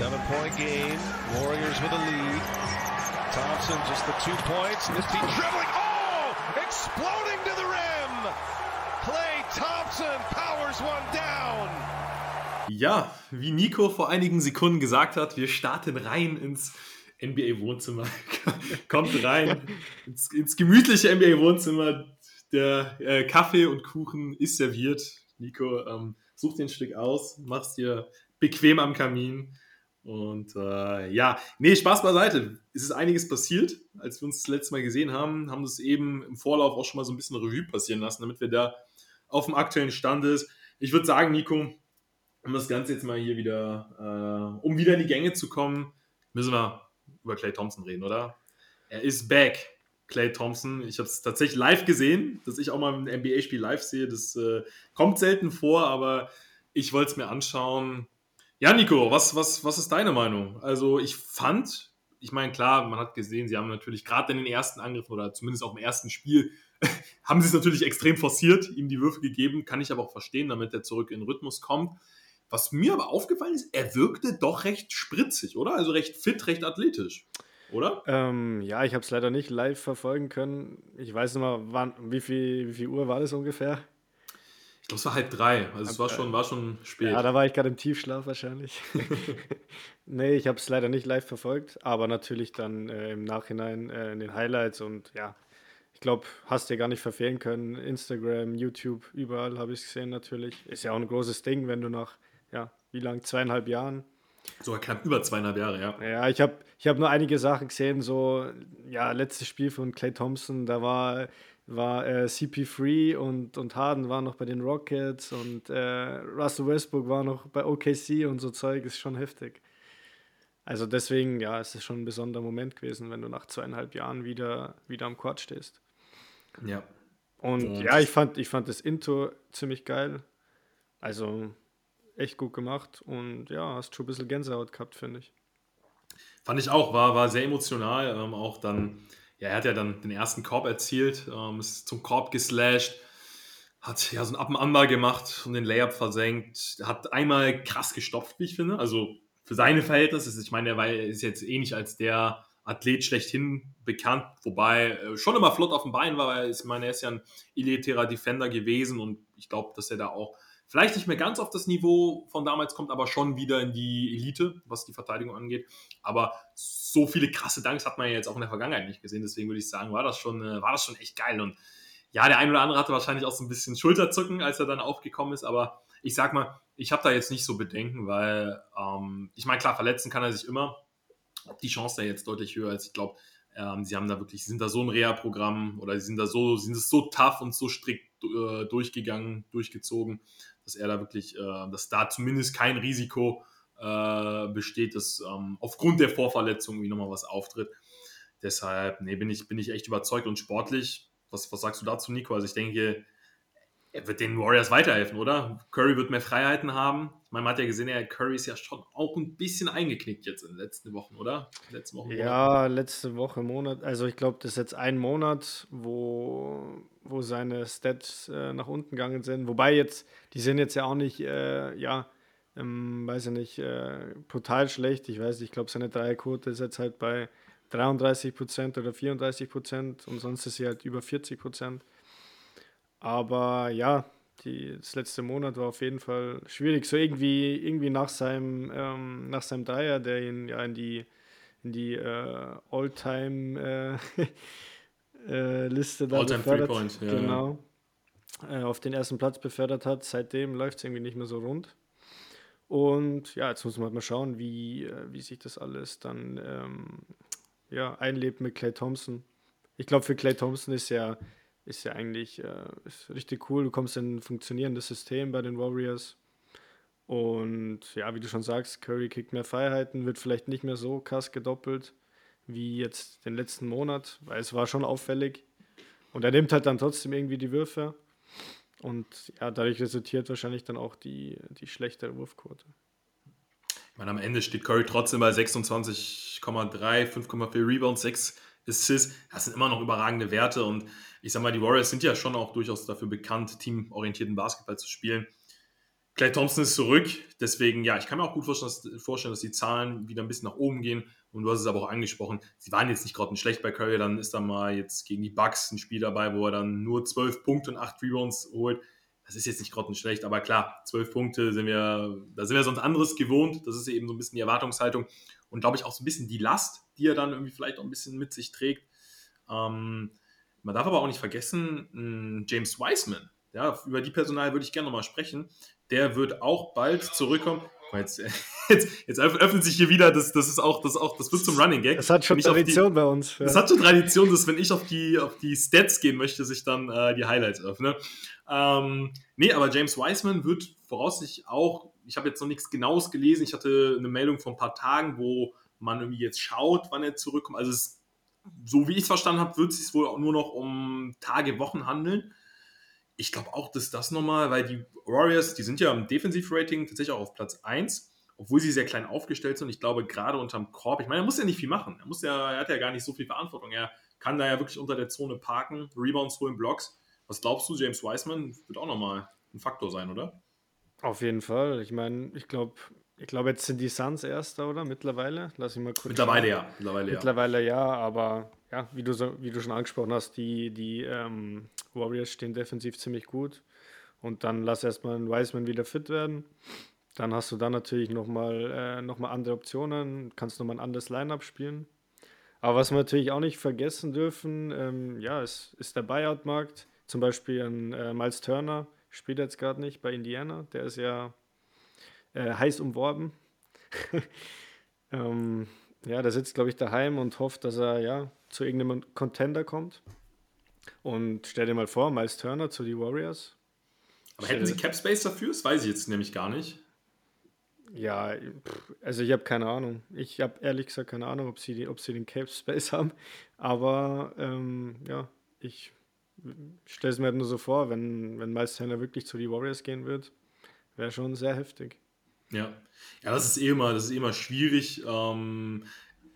Seven point game. Warriors with a lead. Thompson just the two points. Team dribbling. Oh! Exploding to the rim. Clay Thompson powers one down. Ja, wie Nico vor einigen Sekunden gesagt hat, wir starten rein ins NBA-Wohnzimmer. Kommt rein ins, ins gemütliche NBA-Wohnzimmer. Der äh, Kaffee und Kuchen ist serviert. Nico, ähm, such ein Stück aus, mach's dir bequem am Kamin. Und äh, ja, nee, Spaß beiseite. Es ist einiges passiert, als wir uns das letzte Mal gesehen haben, haben das eben im Vorlauf auch schon mal so ein bisschen Revue passieren lassen, damit wir da auf dem aktuellen Stand ist. Ich würde sagen, Nico, um das Ganze jetzt mal hier wieder, äh, um wieder in die Gänge zu kommen, müssen wir über Clay Thompson reden, oder? Er ist back, Clay Thompson. Ich habe es tatsächlich live gesehen, dass ich auch mal ein NBA-Spiel live sehe. Das äh, kommt selten vor, aber ich wollte es mir anschauen. Ja, Nico, was, was, was ist deine Meinung? Also, ich fand, ich meine, klar, man hat gesehen, sie haben natürlich gerade in den ersten Angriffen oder zumindest auch im ersten Spiel, haben sie es natürlich extrem forciert, ihm die Würfe gegeben. Kann ich aber auch verstehen, damit er zurück in den Rhythmus kommt. Was mir aber aufgefallen ist, er wirkte doch recht spritzig, oder? Also recht fit, recht athletisch, oder? Ähm, ja, ich habe es leider nicht live verfolgen können. Ich weiß nicht mal, wann, wie, viel, wie viel Uhr war das ungefähr? Es war halb drei. Also es war schon, war schon spät. Ja, da war ich gerade im Tiefschlaf wahrscheinlich. nee, ich habe es leider nicht live verfolgt, aber natürlich dann äh, im Nachhinein äh, in den Highlights und ja, ich glaube, hast ja gar nicht verfehlen können. Instagram, YouTube, überall habe ich es gesehen natürlich. Ist ja auch ein großes Ding, wenn du nach ja, wie lang? Zweieinhalb Jahren. Sogar knapp über zweieinhalb Jahre, ja. Ja, ich habe ich hab nur einige Sachen gesehen, so, ja, letztes Spiel von Clay Thompson, da war, war äh, CP3 und, und Harden waren noch bei den Rockets und äh, Russell Westbrook war noch bei OKC und so Zeug, ist schon heftig. Also deswegen, ja, es ist schon ein besonderer Moment gewesen, wenn du nach zweieinhalb Jahren wieder, wieder am Court stehst. Ja. Und, und ja, ich fand, ich fand das Intro ziemlich geil. Also echt gut gemacht und ja, hast schon ein bisschen Gänsehaut gehabt, finde ich. Fand ich auch, war, war sehr emotional. Ähm, auch dann, ja, er hat ja dann den ersten Korb erzielt, ähm, ist zum Korb geslasht, hat ja so ein Up and Under gemacht und den Layup versenkt, hat einmal krass gestopft, wie ich finde. Also für seine Verhältnisse, ich meine, er ist jetzt eh nicht als der Athlet schlechthin bekannt, wobei äh, schon immer flott auf dem Bein war, weil ich meine, er ist ja ein elitärer Defender gewesen und ich glaube, dass er da auch vielleicht nicht mehr ganz auf das Niveau von damals kommt, aber schon wieder in die Elite, was die Verteidigung angeht. Aber so viele krasse Danks hat man ja jetzt auch in der Vergangenheit nicht gesehen. Deswegen würde ich sagen, war das schon, äh, war das schon echt geil. Und ja, der ein oder andere hatte wahrscheinlich auch so ein bisschen Schulterzucken, als er dann aufgekommen ist. Aber ich sag mal, ich habe da jetzt nicht so Bedenken, weil ähm, ich meine, klar, verletzen kann er sich immer. Die Chance da jetzt deutlich höher ist, ich glaube, ähm, sie haben da wirklich, sie sind da so ein Reha-Programm oder sie sind da so, sind es so tough und so strikt äh, durchgegangen, durchgezogen, dass er da wirklich, äh, dass da zumindest kein Risiko äh, besteht, dass ähm, aufgrund der Vorverletzung irgendwie nochmal was auftritt. Deshalb, nee, bin ich, bin ich echt überzeugt und sportlich. Was, was sagst du dazu, Nico? Also ich denke, er wird den Warriors weiterhelfen, oder? Curry wird mehr Freiheiten haben. Ich meine, man hat ja gesehen, ja, Curry ist ja schon auch ein bisschen eingeknickt jetzt in den letzten Wochen, oder? Letzten Wochen, ja, letzte Woche, Monat. Also ich glaube, das ist jetzt ein Monat, wo, wo seine Stats äh, nach unten gegangen sind. Wobei jetzt, die sind jetzt ja auch nicht, äh, ja, ähm, weiß ich nicht, äh, brutal schlecht. Ich weiß nicht, ich glaube, seine Dreierquote ist jetzt halt bei 33% oder 34% und sonst ist sie halt über 40%. Aber ja, die, das letzte Monat war auf jeden Fall schwierig. So irgendwie, irgendwie nach seinem, ähm, nach seinem Dreier, der ihn ja in die, in die äh, All-Time äh, äh, Liste da All-Time Three-Point, ja. Genau. Äh, auf den ersten Platz befördert hat. Seitdem läuft es irgendwie nicht mehr so rund. Und ja, jetzt muss man halt mal schauen, wie, äh, wie sich das alles dann ähm, ja, einlebt mit Clay Thompson. Ich glaube, für Clay Thompson ist ja ist ja eigentlich äh, ist richtig cool. Du kommst in ein funktionierendes System bei den Warriors. Und ja, wie du schon sagst, Curry kriegt mehr Freiheiten, wird vielleicht nicht mehr so krass gedoppelt wie jetzt den letzten Monat, weil es war schon auffällig. Und er nimmt halt dann trotzdem irgendwie die Würfe. Und ja, dadurch resultiert wahrscheinlich dann auch die, die schlechtere Wurfquote. Ich meine, am Ende steht Curry trotzdem bei 26,3, 5,4 Rebounds, 6 Assists. Das sind immer noch überragende Werte und ich sag mal, die Warriors sind ja schon auch durchaus dafür bekannt, teamorientierten Basketball zu spielen. Clay Thompson ist zurück, deswegen, ja, ich kann mir auch gut vorstellen, dass, die Zahlen wieder ein bisschen nach oben gehen. Und du hast es aber auch angesprochen, sie waren jetzt nicht gerade schlecht bei Curry, dann ist da mal jetzt gegen die Bucks ein Spiel dabei, wo er dann nur 12 Punkte und 8 Rebounds holt. Das ist jetzt nicht gerade schlecht, aber klar, 12 Punkte sind wir, da sind wir sonst anderes gewohnt. Das ist eben so ein bisschen die Erwartungshaltung und glaube ich auch so ein bisschen die Last, die er dann irgendwie vielleicht auch ein bisschen mit sich trägt. Ähm, man darf aber auch nicht vergessen, James Wiseman, ja, über die Personal würde ich gerne nochmal sprechen. Der wird auch bald zurückkommen. Jetzt, jetzt, jetzt, öffnet sich hier wieder, das, das ist auch, das auch, das wird zum Running Gag. Das hat schon Tradition die, bei uns. Ja. Das hat schon Tradition, dass wenn ich auf die, auf die Stats gehen möchte, sich dann äh, die Highlights öffne. Ähm, nee, aber James Wiseman wird voraussichtlich auch, ich habe jetzt noch nichts Genaues gelesen, ich hatte eine Meldung vor ein paar Tagen, wo man irgendwie jetzt schaut, wann er zurückkommt. Also es, so wie ich es verstanden habe, wird es sich wohl auch nur noch um Tage, Wochen handeln ich glaube auch, dass das nochmal, weil die Warriors, die sind ja im Defensivrating tatsächlich auch auf Platz 1, obwohl sie sehr klein aufgestellt sind. Ich glaube, gerade unterm Korb, ich meine, er muss ja nicht viel machen. Er, muss ja, er hat ja gar nicht so viel Verantwortung. Er kann da ja wirklich unter der Zone parken, Rebounds holen, Blocks. Was glaubst du, James Wiseman wird auch nochmal ein Faktor sein, oder? Auf jeden Fall. Ich meine, ich glaube, ich glaube, jetzt sind die Suns Erster, oder? Mittlerweile? Lass ich mal kurz. Mittlerweile schauen. ja. Mittlerweile, Mittlerweile ja. ja, aber ja, wie du, so, wie du schon angesprochen hast, die, die ähm, Warriors stehen defensiv ziemlich gut. Und dann lass erstmal einen Wiseman wieder fit werden. Dann hast du dann natürlich nochmal äh, noch andere Optionen, kannst nochmal ein anderes Line-Up spielen. Aber was wir natürlich auch nicht vergessen dürfen, ähm, ja, ist, ist der Buyout-Markt. Zum Beispiel ein äh, Miles Turner spielt jetzt gerade nicht bei Indiana. Der ist ja äh, heiß umworben. ähm, ja, der sitzt, glaube ich, daheim und hofft, dass er ja zu irgendeinem Contender kommt. Und stell dir mal vor, Miles Turner zu den Warriors. Aber hätten sie Cap Space dafür? Das weiß ich jetzt nämlich gar nicht. Ja, also ich habe keine Ahnung. Ich habe ehrlich gesagt keine Ahnung, ob sie, ob sie den Cap Space haben. Aber ähm, ja, ich stelle es mir halt nur so vor, wenn, wenn Miles Turner wirklich zu den Warriors gehen wird, wäre schon sehr heftig. Ja. Ja, das ist eh immer, das ist eh immer schwierig. Ähm,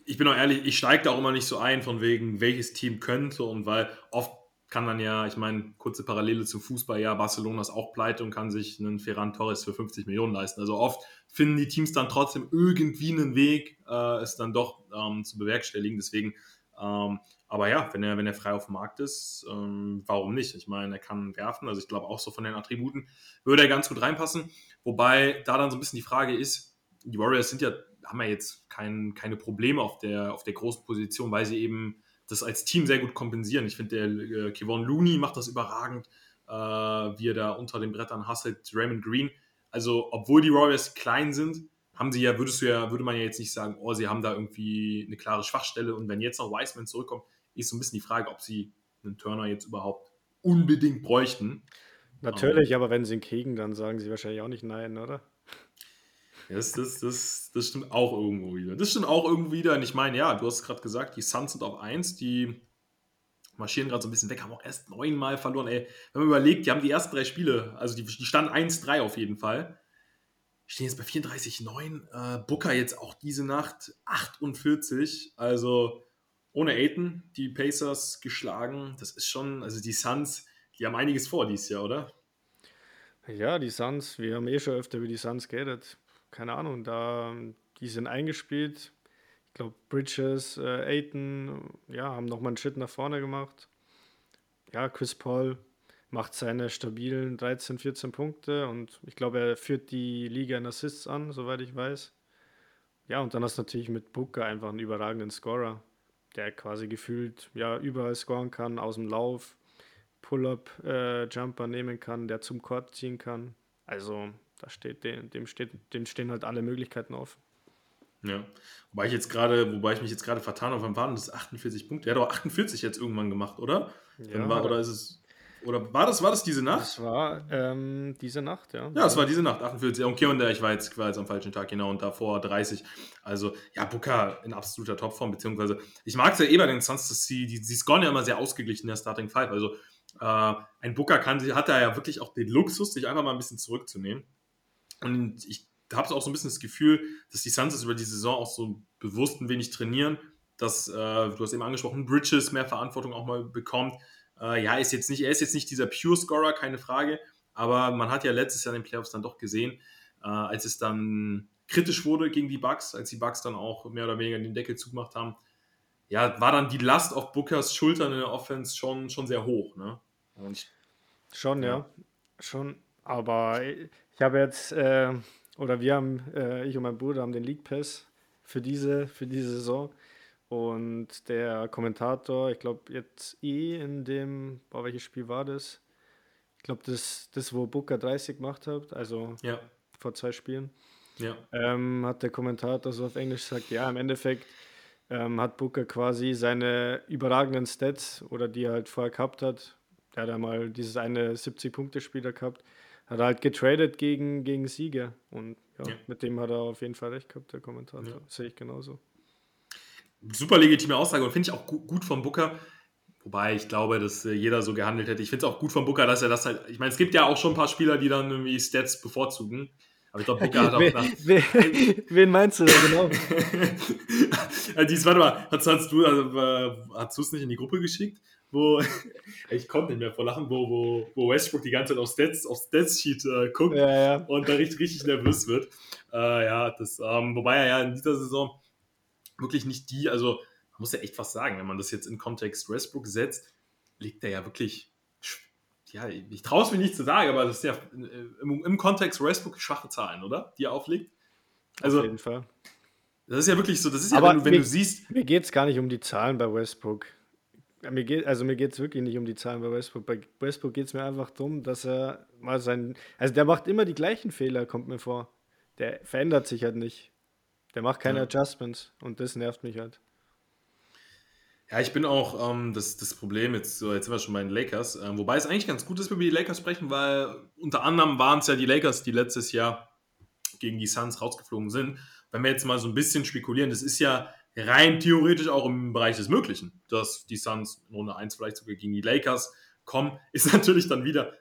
ich bin auch ehrlich, ich steige da auch immer nicht so ein, von wegen, welches Team könnte und weil oft kann man ja, ich meine, kurze Parallele zum Fußball, ja, Barcelona ist auch pleite und kann sich einen Ferran Torres für 50 Millionen leisten. Also oft finden die Teams dann trotzdem irgendwie einen Weg, äh, es dann doch ähm, zu bewerkstelligen. Deswegen, ähm, aber ja, wenn er, wenn er frei auf dem Markt ist, ähm, warum nicht? Ich meine, er kann werfen, also ich glaube auch so von den Attributen würde er ganz gut reinpassen. Wobei da dann so ein bisschen die Frage ist, die Warriors sind ja, haben ja jetzt kein, keine Probleme auf der, auf der großen Position, weil sie eben das als Team sehr gut kompensieren. Ich finde, der äh, Kevon Looney macht das überragend, äh, wie er da unter den Brettern hasselt, Raymond Green. Also, obwohl die Warriors klein sind, haben sie ja, würdest du ja, würde man ja jetzt nicht sagen, oh, sie haben da irgendwie eine klare Schwachstelle. Und wenn jetzt noch Wiseman zurückkommt, ist so ein bisschen die Frage, ob sie einen Turner jetzt überhaupt unbedingt bräuchten. Natürlich, um, aber wenn sie ihn kriegen, dann sagen sie wahrscheinlich auch nicht nein, oder? Das, das, das, das stimmt auch irgendwo wieder. Das stimmt auch irgendwo wieder. Und ich meine, ja, du hast gerade gesagt, die Suns sind auf 1, die marschieren gerade so ein bisschen weg, haben auch erst neunmal verloren. Ey, wenn man überlegt, die haben die ersten drei Spiele, also die, die standen 1-3 auf jeden Fall. Stehen jetzt bei 34,9. Äh, Booker jetzt auch diese Nacht 48. Also ohne Aiton die Pacers geschlagen. Das ist schon, also die Suns, die haben einiges vor dieses Jahr, oder? Ja, die Suns, wir haben eh schon öfter über die Suns geredet keine Ahnung, da, die sind eingespielt. Ich glaube, Bridges, äh, Aiton, ja, haben nochmal einen Schritt nach vorne gemacht. Ja, Chris Paul macht seine stabilen 13, 14 Punkte und ich glaube, er führt die Liga in Assists an, soweit ich weiß. Ja, und dann hast du natürlich mit Booker einfach einen überragenden Scorer, der quasi gefühlt ja überall scoren kann, aus dem Lauf, Pull-up-Jumper äh, nehmen kann, der zum Court ziehen kann. Also da steht dem, dem, steht, dem stehen halt alle Möglichkeiten auf. Ja, wobei ich jetzt gerade, wobei ich mich jetzt gerade vertan habe, wann waren das 48 Punkte? Er hat doch 48 jetzt irgendwann gemacht, oder? Ja. War, oder ist es, oder war das, war das diese Nacht? Das war ähm, diese Nacht, ja. Ja, es war diese Nacht, 48. Okay, und ich war jetzt, war jetzt am falschen Tag, genau, und davor 30. Also, ja, Booker in absoluter Topform, beziehungsweise, ich mag es ja eh bei den Suns, dass sie, die, sie scoren ja immer sehr ausgeglichen in der Starting Five. Also, äh, ein Booker kann, hat da ja wirklich auch den Luxus, sich einfach mal ein bisschen zurückzunehmen. Und ich habe auch so ein bisschen das Gefühl, dass die Suns über die Saison auch so bewusst ein wenig trainieren, dass, äh, du hast eben angesprochen, Bridges mehr Verantwortung auch mal bekommt. Äh, ja, ist jetzt nicht, er ist jetzt nicht dieser Pure Scorer, keine Frage, Aber man hat ja letztes Jahr in den Playoffs dann doch gesehen, äh, als es dann kritisch wurde gegen die Bucks, als die Bucks dann auch mehr oder weniger den Deckel zugemacht haben, ja, war dann die Last auf Bookers Schultern in der Offense schon, schon sehr hoch. Ne? Ich, schon, ja. ja. Schon. Aber ich habe jetzt, äh, oder wir haben, äh, ich und mein Bruder haben den League Pass für diese, für diese Saison. Und der Kommentator, ich glaube jetzt eh in dem, boah, welches Spiel war das? Ich glaube, das, das, wo Booker 30 gemacht hat, also ja. vor zwei Spielen. Ja. Ähm, hat der Kommentator so auf Englisch gesagt, ja, im Endeffekt ähm, hat Booker quasi seine überragenden Stats oder die er halt vorher gehabt hat. Der hat einmal dieses eine 70-Punkte-Spieler gehabt, hat er halt getradet gegen, gegen Sieger. Und ja, ja, mit dem hat er auf jeden Fall recht gehabt, der Kommentator. Ja. Sehe ich genauso. Super legitime Aussage und finde ich auch gut, gut vom Booker. Wobei ich glaube, dass äh, jeder so gehandelt hätte. Ich finde es auch gut von Booker, dass er das halt. Ich meine, es gibt ja auch schon ein paar Spieler, die dann irgendwie Stats bevorzugen. Aber ich glaube, Booker hat auch nach. Wen meinst du da genau? Dies, warte mal, hast, hast du also, äh, es nicht in die Gruppe geschickt? Wo, ich konnte nicht mehr vor Lachen, wo, wo, wo Westbrook die ganze Zeit auf Stats, auf Stats-Sheet äh, guckt ja, ja. und da richtig, richtig nervös wird. Äh, ja, das, ähm, wobei er ja in dieser Saison wirklich nicht die, also man muss ja echt was sagen, wenn man das jetzt in Kontext Westbrook setzt, liegt er ja wirklich ja, ich traue es mir nicht zu sagen, aber das ist ja im, im, Kontext Westbrook schwache Zahlen, oder? Die er auflegt. Also, Auf jeden Fall. Das ist ja wirklich so, das ist aber ja, wenn, du, wenn mir, du siehst. Mir geht es gar nicht um die Zahlen bei Westbrook. Mir geht, also mir geht es wirklich nicht um die Zahlen bei Westbrook. Bei Westbrook geht es mir einfach darum, dass er mal sein. Also der macht immer die gleichen Fehler, kommt mir vor. Der verändert sich halt nicht. Der macht keine ja. Adjustments und das nervt mich halt. Ja, ich bin auch ähm, das, das Problem, jetzt, so, jetzt sind wir schon bei den Lakers, äh, wobei es eigentlich ganz gut ist, wenn wir über die Lakers sprechen, weil unter anderem waren es ja die Lakers, die letztes Jahr gegen die Suns rausgeflogen sind. Wenn wir jetzt mal so ein bisschen spekulieren, das ist ja rein theoretisch auch im Bereich des Möglichen, dass die Suns in Runde 1 vielleicht sogar gegen die Lakers kommen, ist natürlich dann wieder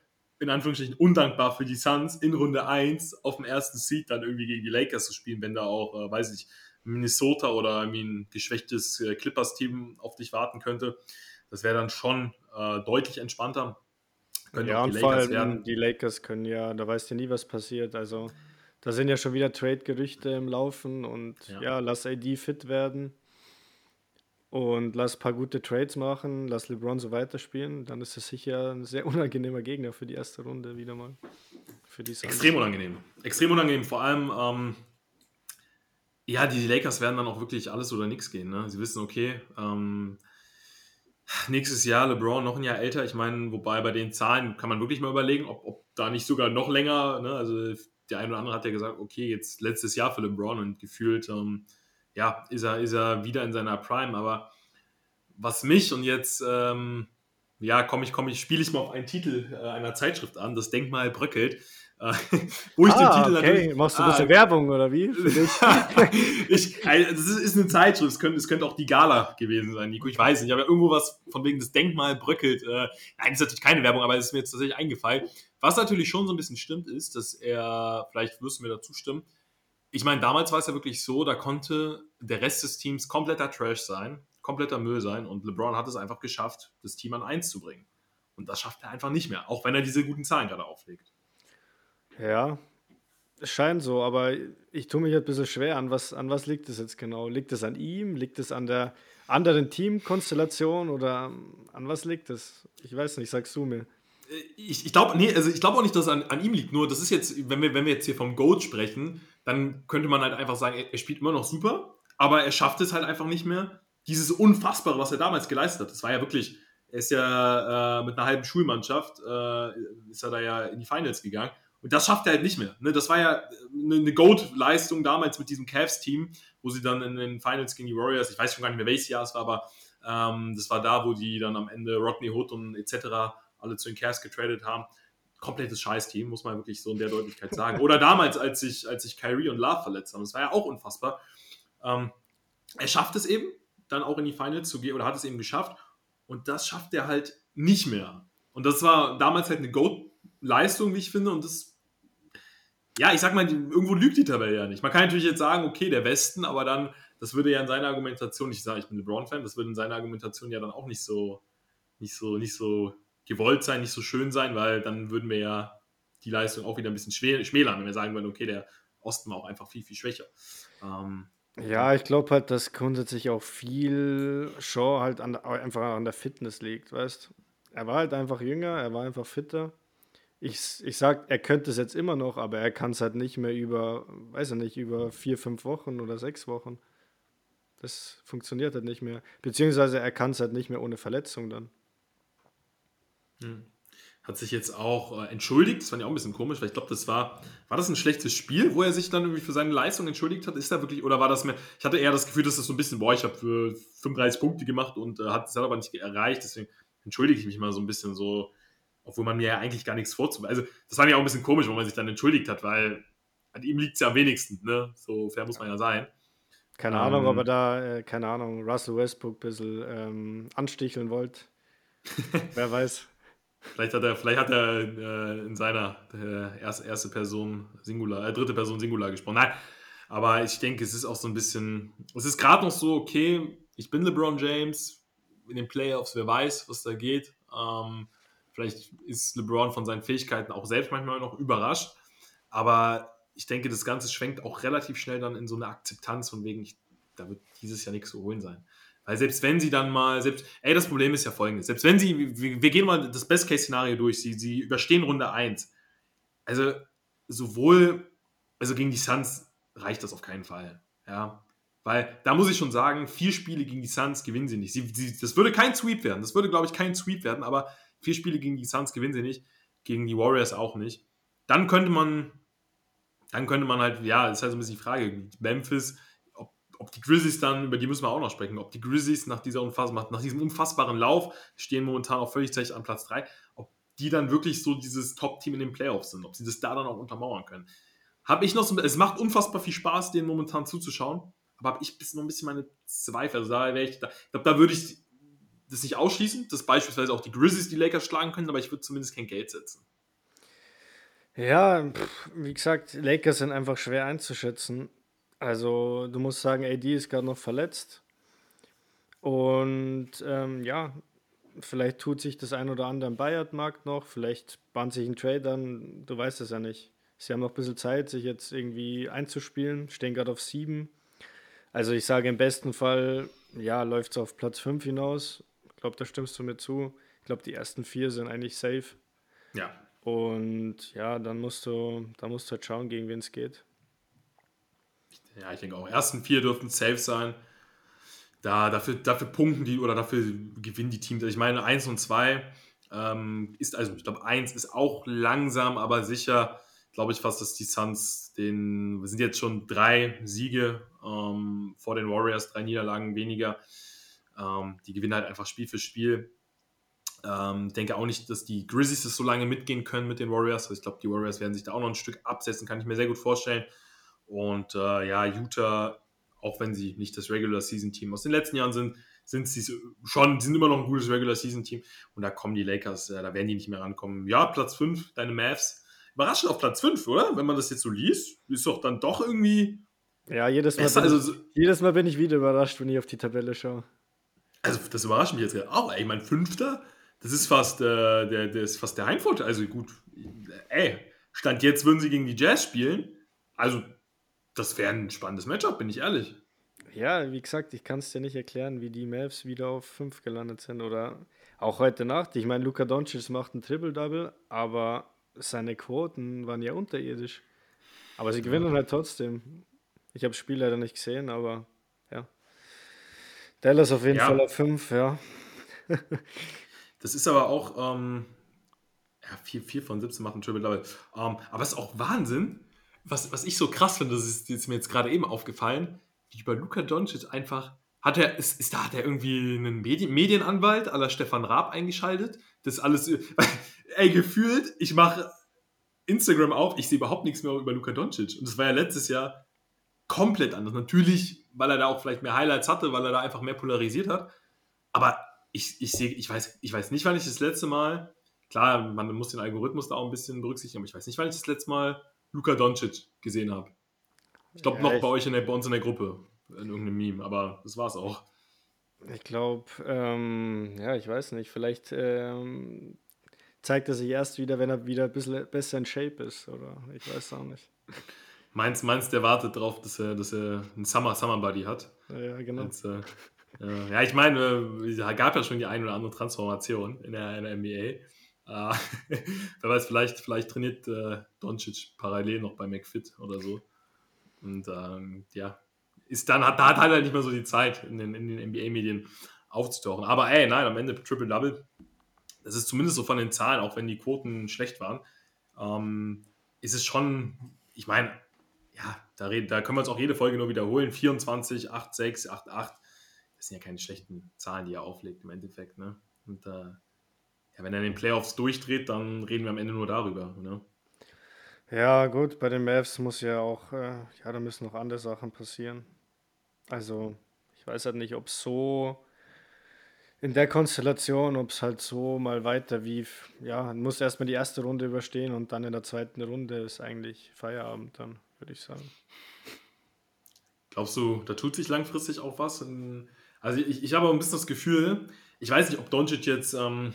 in Anführungsstrichen undankbar für die Suns in Runde 1 auf dem ersten Seed dann irgendwie gegen die Lakers zu spielen, wenn da auch, äh, weiß ich, Minnesota oder ein geschwächtes äh, Clippers-Team auf dich warten könnte. Das wäre dann schon äh, deutlich entspannter. Können ja, und vor allem werden. die Lakers können ja, da weißt du nie, was passiert. Also da sind ja schon wieder Trade-Gerüchte im Laufen und ja. ja, lass AD fit werden und lass ein paar gute Trades machen, lass LeBron so weiterspielen, dann ist es sicher ein sehr unangenehmer Gegner für die erste Runde wieder mal. Für die Extrem unangenehm. Extrem unangenehm, vor allem ähm, ja, die Lakers werden dann auch wirklich alles oder nichts gehen. Ne? Sie wissen, okay, ähm, nächstes Jahr LeBron noch ein Jahr älter. Ich meine, wobei bei den Zahlen kann man wirklich mal überlegen, ob, ob da nicht sogar noch länger, ne? also der eine oder andere hat ja gesagt, okay, jetzt letztes Jahr für LeBron und gefühlt, ähm, ja, ist er, ist er wieder in seiner Prime. Aber was mich und jetzt, ähm, ja, komme ich, komme ich, spiele ich mal auf einen Titel äh, einer Zeitschrift an, das Denkmal bröckelt. Äh, wo ich ah, den Titel okay. Machst du ein bisschen ah, Werbung oder wie? ich, also, das ist eine Zeitschrift, es könnte, es könnte auch die Gala gewesen sein, Nico. Ich weiß nicht, aber irgendwo was von wegen das Denkmal bröckelt. Äh, nein, das ist natürlich keine Werbung, aber es ist mir jetzt tatsächlich eingefallen. Was natürlich schon so ein bisschen stimmt, ist, dass er, vielleicht wirst du mir dazu stimmen, ich meine, damals war es ja wirklich so, da konnte der Rest des Teams kompletter Trash sein, kompletter Müll sein und LeBron hat es einfach geschafft, das Team an 1 zu bringen. Und das schafft er einfach nicht mehr, auch wenn er diese guten Zahlen gerade auflegt. Ja, es scheint so, aber ich tue mich halt ein bisschen schwer. An was, an was liegt es jetzt genau? Liegt es an ihm? Liegt es an der anderen Teamkonstellation oder an was liegt es? Ich weiß nicht, sagst du mir. Ich, ich glaube nee, also ich auch nicht, dass es an, an ihm liegt. Nur, das ist jetzt, wenn wir, wenn wir jetzt hier vom Goat sprechen, dann könnte man halt einfach sagen, er, er spielt immer noch super, aber er schafft es halt einfach nicht mehr. Dieses Unfassbare, was er damals geleistet hat, das war ja wirklich, er ist ja äh, mit einer halben Schulmannschaft, äh, ist er da ja in die Finals gegangen und das schafft er halt nicht mehr. Ne? Das war ja eine, eine Goat-Leistung damals mit diesem Cavs-Team, wo sie dann in den Finals gegen die Warriors, ich weiß schon gar nicht mehr, welches Jahr es war, aber ähm, das war da, wo die dann am Ende Rodney Hood und etc. alle zu den Cavs getradet haben. Komplettes Scheiß-Team, muss man wirklich so in der Deutlichkeit sagen. Oder damals, als sich, als sich Kyrie und Love verletzt haben. Das war ja auch unfassbar. Ähm, er schafft es eben, dann auch in die Finals zu gehen, oder hat es eben geschafft. Und das schafft er halt nicht mehr. Und das war damals halt eine Goat-Leistung, wie ich finde. Und das ja, ich sag mal, irgendwo lügt die Tabelle ja nicht. Man kann natürlich jetzt sagen, okay, der Westen, aber dann, das würde ja in seiner Argumentation, ich sage, ich bin LeBron-Fan, das würde in seiner Argumentation ja dann auch nicht so, nicht so, nicht so gewollt sein, nicht so schön sein, weil dann würden wir ja die Leistung auch wieder ein bisschen schmälern, wenn wir sagen würden, okay, der Osten war auch einfach viel, viel schwächer. Ähm, ja, ich glaube halt, dass grundsätzlich auch viel Shaw halt an, einfach an der Fitness liegt, weißt Er war halt einfach jünger, er war einfach fitter. Ich, ich sag, er könnte es jetzt immer noch, aber er kann es halt nicht mehr über, weiß ich nicht, über vier, fünf Wochen oder sechs Wochen. Das funktioniert halt nicht mehr. Beziehungsweise er kann es halt nicht mehr ohne Verletzung dann. Hm hat sich jetzt auch äh, entschuldigt. Das fand ich auch ein bisschen komisch, weil ich glaube, das war, war das ein schlechtes Spiel, wo er sich dann irgendwie für seine Leistung entschuldigt hat? Ist da wirklich, oder war das mir, ich hatte eher das Gefühl, dass das so ein bisschen, boah, ich habe für 35 Punkte gemacht und äh, hat es aber nicht erreicht, deswegen entschuldige ich mich mal so ein bisschen so, obwohl man mir ja eigentlich gar nichts vorzubereiten. Also, das fand ich auch ein bisschen komisch, wo man sich dann entschuldigt hat, weil an ihm liegt es ja am wenigsten, ne? So fair muss man ja sein. Keine ähm, Ahnung, ob er da, äh, keine Ahnung, Russell Westbrook ein bisschen ähm, ansticheln wollte. Wer weiß. Vielleicht hat er, vielleicht hat er äh, in seiner äh, erste, erste Person Singular, äh, dritte Person Singular gesprochen. Nein, aber ich denke, es ist auch so ein bisschen, es ist gerade noch so, okay, ich bin LeBron James in den Playoffs, wer weiß, was da geht. Ähm, vielleicht ist LeBron von seinen Fähigkeiten auch selbst manchmal noch überrascht, aber ich denke, das Ganze schwenkt auch relativ schnell dann in so eine Akzeptanz von wegen, ich, da wird dieses Jahr nichts zu holen sein. Weil selbst wenn sie dann mal, selbst, ey, das Problem ist ja folgendes: Selbst wenn sie, wir, wir gehen mal das Best-Case-Szenario durch, sie, sie überstehen Runde 1. Also, sowohl, also gegen die Suns reicht das auf keinen Fall. Ja. Weil da muss ich schon sagen, vier Spiele gegen die Suns gewinnen sie nicht. Sie, sie, das würde kein Sweep werden. Das würde, glaube ich, kein Sweep werden, aber vier Spiele gegen die Suns gewinnen sie nicht. Gegen die Warriors auch nicht. Dann könnte man, dann könnte man halt, ja, das ist halt so ein bisschen die Frage. Memphis ob die Grizzlies dann, über die müssen wir auch noch sprechen, ob die Grizzlies nach, dieser Unfass, nach diesem unfassbaren Lauf, stehen momentan auch völlig tatsächlich an Platz 3, ob die dann wirklich so dieses Top-Team in den Playoffs sind, ob sie das da dann auch untermauern können. Habe ich noch so, es macht unfassbar viel Spaß, denen momentan zuzuschauen, aber habe ich bis noch ein bisschen meine Zweifel. Also da wäre ich, da, ich glaube, da würde ich das nicht ausschließen, dass beispielsweise auch die Grizzlies die Lakers schlagen können, aber ich würde zumindest kein Geld setzen. Ja, pff, wie gesagt, Lakers sind einfach schwer einzuschätzen. Also, du musst sagen, AD ist gerade noch verletzt. Und ähm, ja, vielleicht tut sich das ein oder andere im Bayern-Markt noch. Vielleicht bahnt sich ein Trade an. Du weißt es ja nicht. Sie haben noch ein bisschen Zeit, sich jetzt irgendwie einzuspielen. Stehen gerade auf sieben. Also, ich sage im besten Fall, ja, läuft es auf Platz 5 hinaus. Ich glaube, da stimmst du mir zu. Ich glaube, die ersten vier sind eigentlich safe. Ja. Und ja, dann musst du, dann musst du halt schauen, gegen wen es geht ja, ich denke auch, ersten vier dürften safe sein. Da, dafür, dafür punkten die oder dafür gewinnen die Teams. Also ich meine, 1 und 2 ähm, ist, also ich glaube, 1 ist auch langsam, aber sicher, glaube ich fast, dass die Suns den, wir sind jetzt schon drei Siege ähm, vor den Warriors, drei Niederlagen weniger. Ähm, die gewinnen halt einfach Spiel für Spiel. Ähm, denke auch nicht, dass die Grizzlies das so lange mitgehen können mit den Warriors. Also ich glaube, die Warriors werden sich da auch noch ein Stück absetzen, kann ich mir sehr gut vorstellen. Und äh, ja, Utah, auch wenn sie nicht das Regular Season Team aus den letzten Jahren sind, sind sie schon, sind immer noch ein gutes Regular Season Team. Und da kommen die Lakers, äh, da werden die nicht mehr rankommen. Ja, Platz 5, deine Mavs. Überraschend auf Platz 5, oder? Wenn man das jetzt so liest, ist doch dann doch irgendwie. Ja, jedes Mal, bin, also, ich, jedes Mal bin ich wieder überrascht, wenn ich auf die Tabelle schaue. Also, das überrascht mich jetzt auch. Ey, mein Fünfter, das ist fast, äh, der, der ist fast der Heimvorteil. Also, gut, ey, Stand jetzt würden sie gegen die Jazz spielen. Also, das wäre ein spannendes Matchup, bin ich ehrlich. Ja, wie gesagt, ich kann es dir nicht erklären, wie die Mavs wieder auf 5 gelandet sind oder auch heute Nacht. Ich meine, Luka Doncic macht ein Triple-Double, aber seine Quoten waren ja unterirdisch. Aber sie gewinnen ja. halt trotzdem. Ich habe das Spiel leider nicht gesehen, aber ja. Dallas auf jeden ja. Fall auf 5, ja. das ist aber auch, ähm, ja, 4, 4 von 17 macht ein Triple-Double. Ähm, aber es ist auch Wahnsinn, was, was ich so krass finde, das ist, ist mir jetzt gerade eben aufgefallen, wie bei Luka Doncic einfach, hat er, ist, ist da, hat er irgendwie einen Medien, Medienanwalt aller Stefan Raab eingeschaltet? Das alles, ey, gefühlt, ich mache Instagram auf, ich sehe überhaupt nichts mehr über Luka Doncic. Und das war ja letztes Jahr komplett anders. Natürlich, weil er da auch vielleicht mehr Highlights hatte, weil er da einfach mehr polarisiert hat. Aber ich, ich sehe, ich weiß, ich weiß nicht, wann ich das letzte Mal, klar, man muss den Algorithmus da auch ein bisschen berücksichtigen, aber ich weiß nicht, wann ich das letzte Mal Luka Doncic gesehen habe. Ich glaube, ja, noch bei euch in der, bei uns in der Gruppe, in irgendeinem Meme, aber das war es auch. Ich glaube, ähm, ja, ich weiß nicht, vielleicht ähm, zeigt er sich erst wieder, wenn er wieder ein bisschen besser in Shape ist, oder ich weiß auch nicht. Meinst, meinst der wartet darauf, dass er, dass er einen Summer, Summer Buddy hat? Ja, genau. Jetzt, äh, ja, ich meine, es äh, gab ja schon die ein oder andere Transformation in der, in der NBA. Äh, wer weiß, vielleicht, vielleicht trainiert äh, Doncic parallel noch bei McFit oder so. Und ähm, ja, ist dann, hat, da hat halt nicht mehr so die Zeit, in den, in den NBA-Medien aufzutauchen. Aber ey, nein, am Ende Triple-Double, das ist zumindest so von den Zahlen, auch wenn die Quoten schlecht waren, ähm, ist es schon, ich meine, ja, da, reden, da können wir uns auch jede Folge nur wiederholen. 24, 8, 6, 8, 8. Das sind ja keine schlechten Zahlen, die er auflegt im Endeffekt. Ne? Und äh, ja, wenn er in den Playoffs durchdreht, dann reden wir am Ende nur darüber. Ne? Ja, gut, bei den Mavs muss ja auch, äh, ja, da müssen noch andere Sachen passieren. Also, ich weiß halt nicht, ob es so in der Konstellation, ob es halt so mal weiter wie, ja, muss erstmal die erste Runde überstehen und dann in der zweiten Runde ist eigentlich Feierabend dann, würde ich sagen. Glaubst du, da tut sich langfristig auch was? Also ich, ich habe ein bisschen das Gefühl, ich weiß nicht, ob Doncic jetzt ähm,